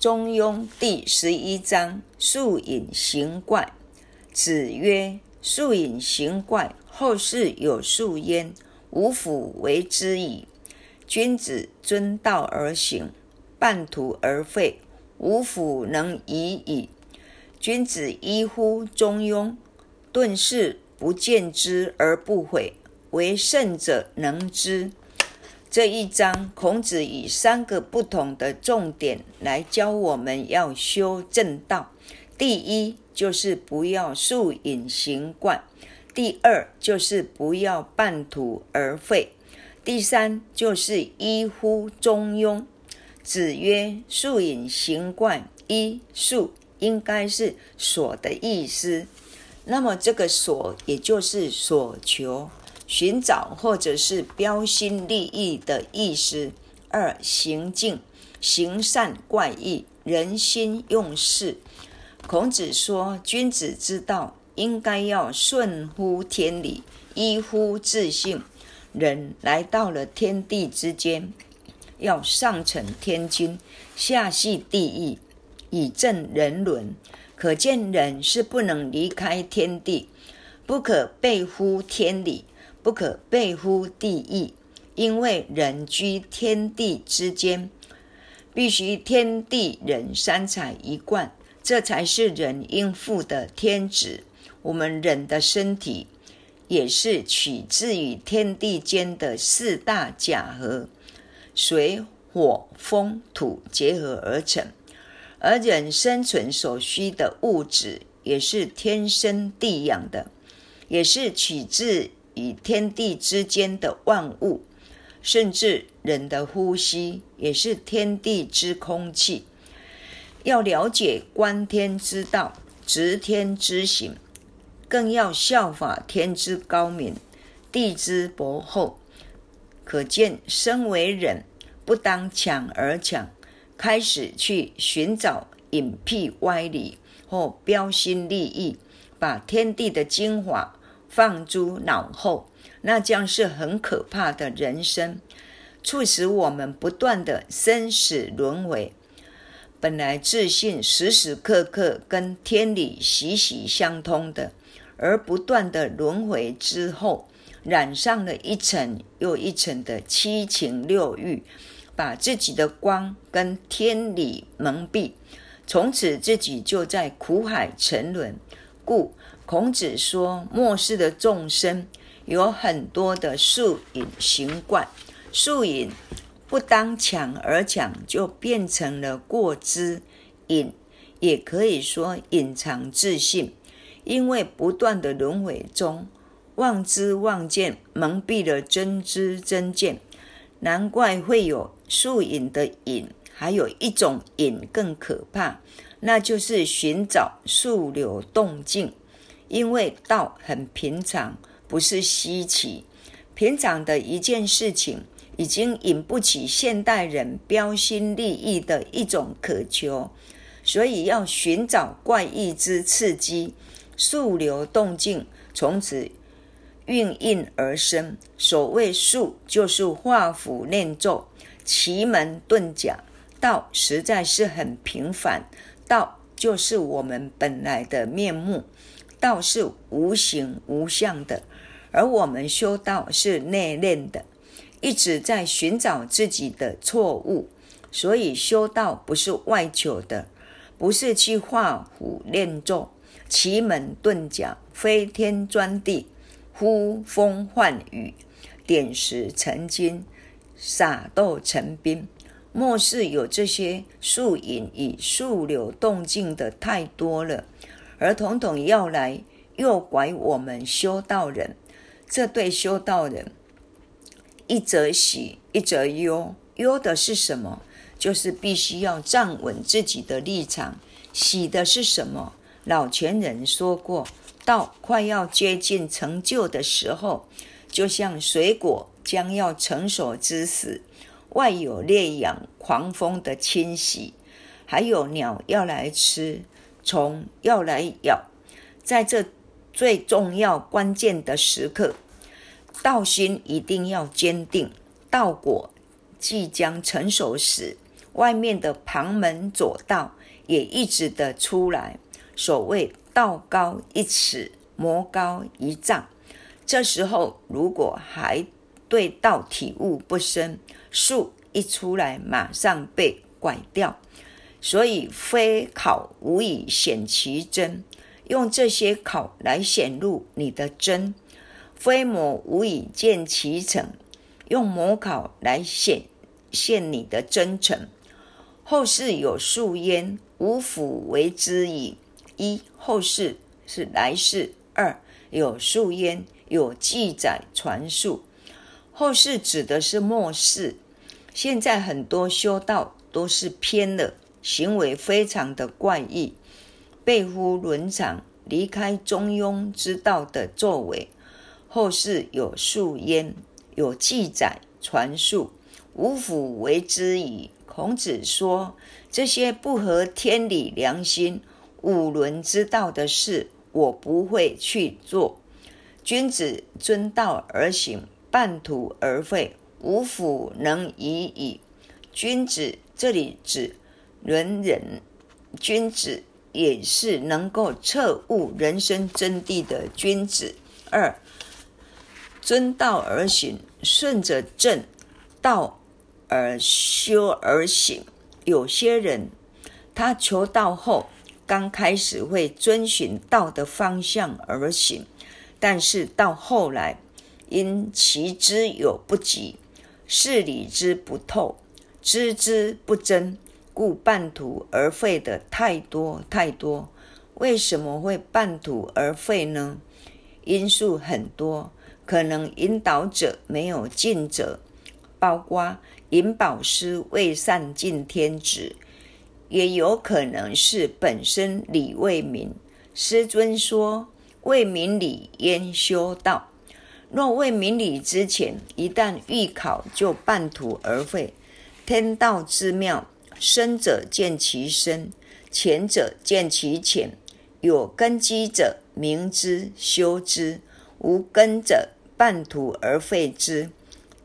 中庸》第十一章：素隐行怪。子曰：“素隐行怪，后世有素焉，无辅为之矣。君子遵道而行，半途而废，无辅能已矣。君子依乎中庸，顿事不见之而不悔，为圣者能之。”这一章，孔子以三个不同的重点来教我们要修正道。第一就是不要素隐行惯，第二就是不要半途而废，第三就是依乎中庸。子曰：“素隐行惯，一素应该是所的意思，那么这个所也就是所求、寻找或者是标新立异的意思。二行径行善怪异，人心用事。”孔子说：“君子之道，应该要顺乎天理，依乎自信。人来到了天地之间，要上承天君，下系地狱，以正人伦。可见人是不能离开天地，不可背乎天理，不可背乎地义。因为人居天地之间，必须天地人三才一贯。”这才是人应负的天职。我们人的身体也是取自于天地间的四大假合，水、火、风、土结合而成。而人生存所需的物质也是天生地养的，也是取自与天地之间的万物，甚至人的呼吸也是天地之空气。要了解观天之道，执天之行，更要效法天之高明，地之博厚。可见，身为人，不当抢而抢，开始去寻找隐僻歪理或标新立异，把天地的精华放诸脑后，那将是很可怕的人生，促使我们不断的生死轮回。本来自信时时刻刻跟天理息息相通的，而不断的轮回之后，染上了一层又一层的七情六欲，把自己的光跟天理蒙蔽，从此自己就在苦海沉沦。故孔子说，末世的众生有很多的素隐行怪，素隐。不当抢而抢，就变成了过之隐，也可以说隐藏自信。因为不断的轮回中，妄知妄见蒙蔽了真知真见，难怪会有素隐的隐。还有一种隐更可怕，那就是寻找速流动静。因为道很平常，不是稀奇，平常的一件事情。已经引不起现代人标新立异的一种渴求，所以要寻找怪异之刺激，速流动静从此运印而生。所谓术，就是画符念咒、奇门遁甲。道实在是很平凡，道就是我们本来的面目，道是无形无相的，而我们修道是内敛的。一直在寻找自己的错误，所以修道不是外求的，不是去画虎练咒、奇门遁甲、飞天钻地、呼风唤雨、点石成金、撒豆成兵。末世有这些树影与树流动静的太多了，而统统要来诱拐我们修道人，这对修道人。一则喜，一则忧。忧的是什么？就是必须要站稳自己的立场。喜的是什么？老前人说过，到快要接近成就的时候，就像水果将要成熟之时，外有烈阳狂风的侵袭，还有鸟要来吃，虫要来咬，在这最重要关键的时刻。道心一定要坚定，道果即将成熟时，外面的旁门左道也一直的出来。所谓道高一尺，魔高一丈。这时候如果还对道体悟不深，术一出来马上被拐掉。所以非考无以显其真，用这些考来显露你的真；非魔无以见其诚，用魔考来显现你的真诚。后世有数焉，无辅为之矣。一后世是来世；二有数焉，有记载传述。后世指的是末世。现在很多修道都是偏了。行为非常的怪异，背乎伦常，离开中庸之道的作为。后世有述焉，有记载传述，无辅为之矣。孔子说：这些不合天理良心、五伦之道的事，我不会去做。君子遵道而行，半途而废，无辅能已矣。君子这里指。伦人君子也是能够彻悟人生真谛的君子。二，遵道而行，顺着正道而修而行。有些人他求道后，刚开始会遵循道的方向而行，但是到后来，因其知有不及，事理之不透，知之不真。故半途而废的太多太多，为什么会半途而废呢？因素很多，可能引导者没有尽责，包括引导师未善尽天职，也有可能是本身理未明。师尊说：“未明理焉修道？若未明理之前，一旦预考，就半途而废。天道之妙。”深者见其深，浅者见其浅。有根基者明之修之，无根者半途而废之。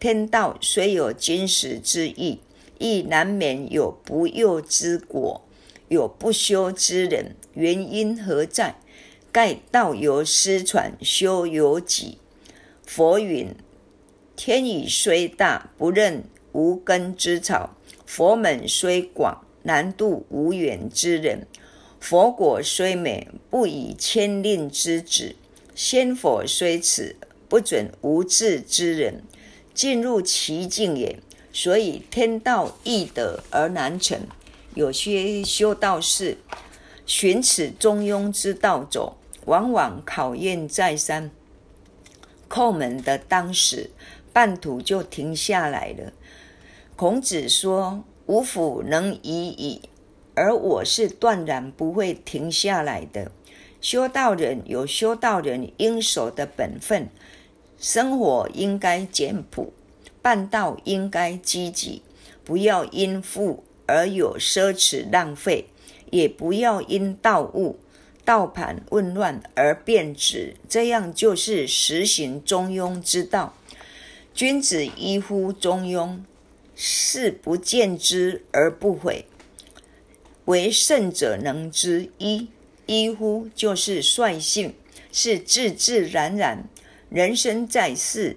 天道虽有金石之意，亦难免有不佑之果，有不修之人。原因何在？盖道由失传，修由己。佛云：天以虽大，不任无根之草。佛门虽广，难度无缘之人；佛果虽美，不以千令之子。仙佛虽此，不准无智之人进入其境也。所以天道易得而难成。有些修道士寻此中庸之道走，往往考验再三，叩门的当时，半途就停下来了。孔子说：“吾辅能已矣。”而我是断然不会停下来的。修道人有修道人应守的本分，生活应该简朴，办道应该积极，不要因富而有奢侈浪费，也不要因道物道盘混乱而变质。这样就是实行中庸之道。君子依乎中庸。是不见之而不悔，为圣者能之。一一乎就是率性，是自自然然。人生在世，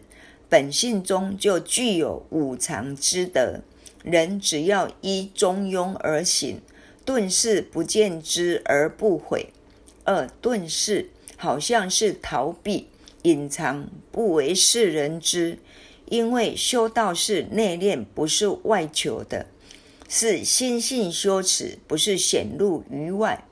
本性中就具有五常之德。人只要依中庸而行，顿世不见之而不悔。二遁世好像是逃避、隐藏，不为世人知。因为修道是内敛，不是外求的，是心性修持，不是显露于外。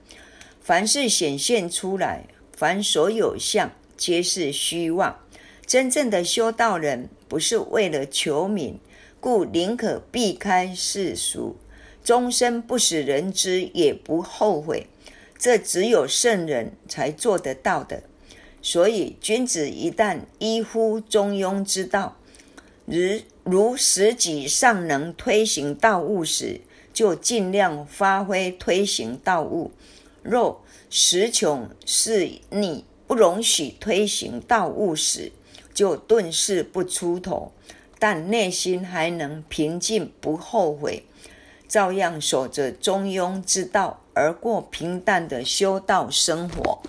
凡是显现出来，凡所有相，皆是虚妄。真正的修道人，不是为了求名，故宁可避开世俗，终身不使人知，也不后悔。这只有圣人才做得到的。所以，君子一旦依乎中庸之道，如如实己尚能推行道务时，就尽量发挥推行道务；若时穷是逆，不容许推行道务时，就顿世不出头，但内心还能平静不后悔。照样守着中庸之道，而过平淡的修道生活。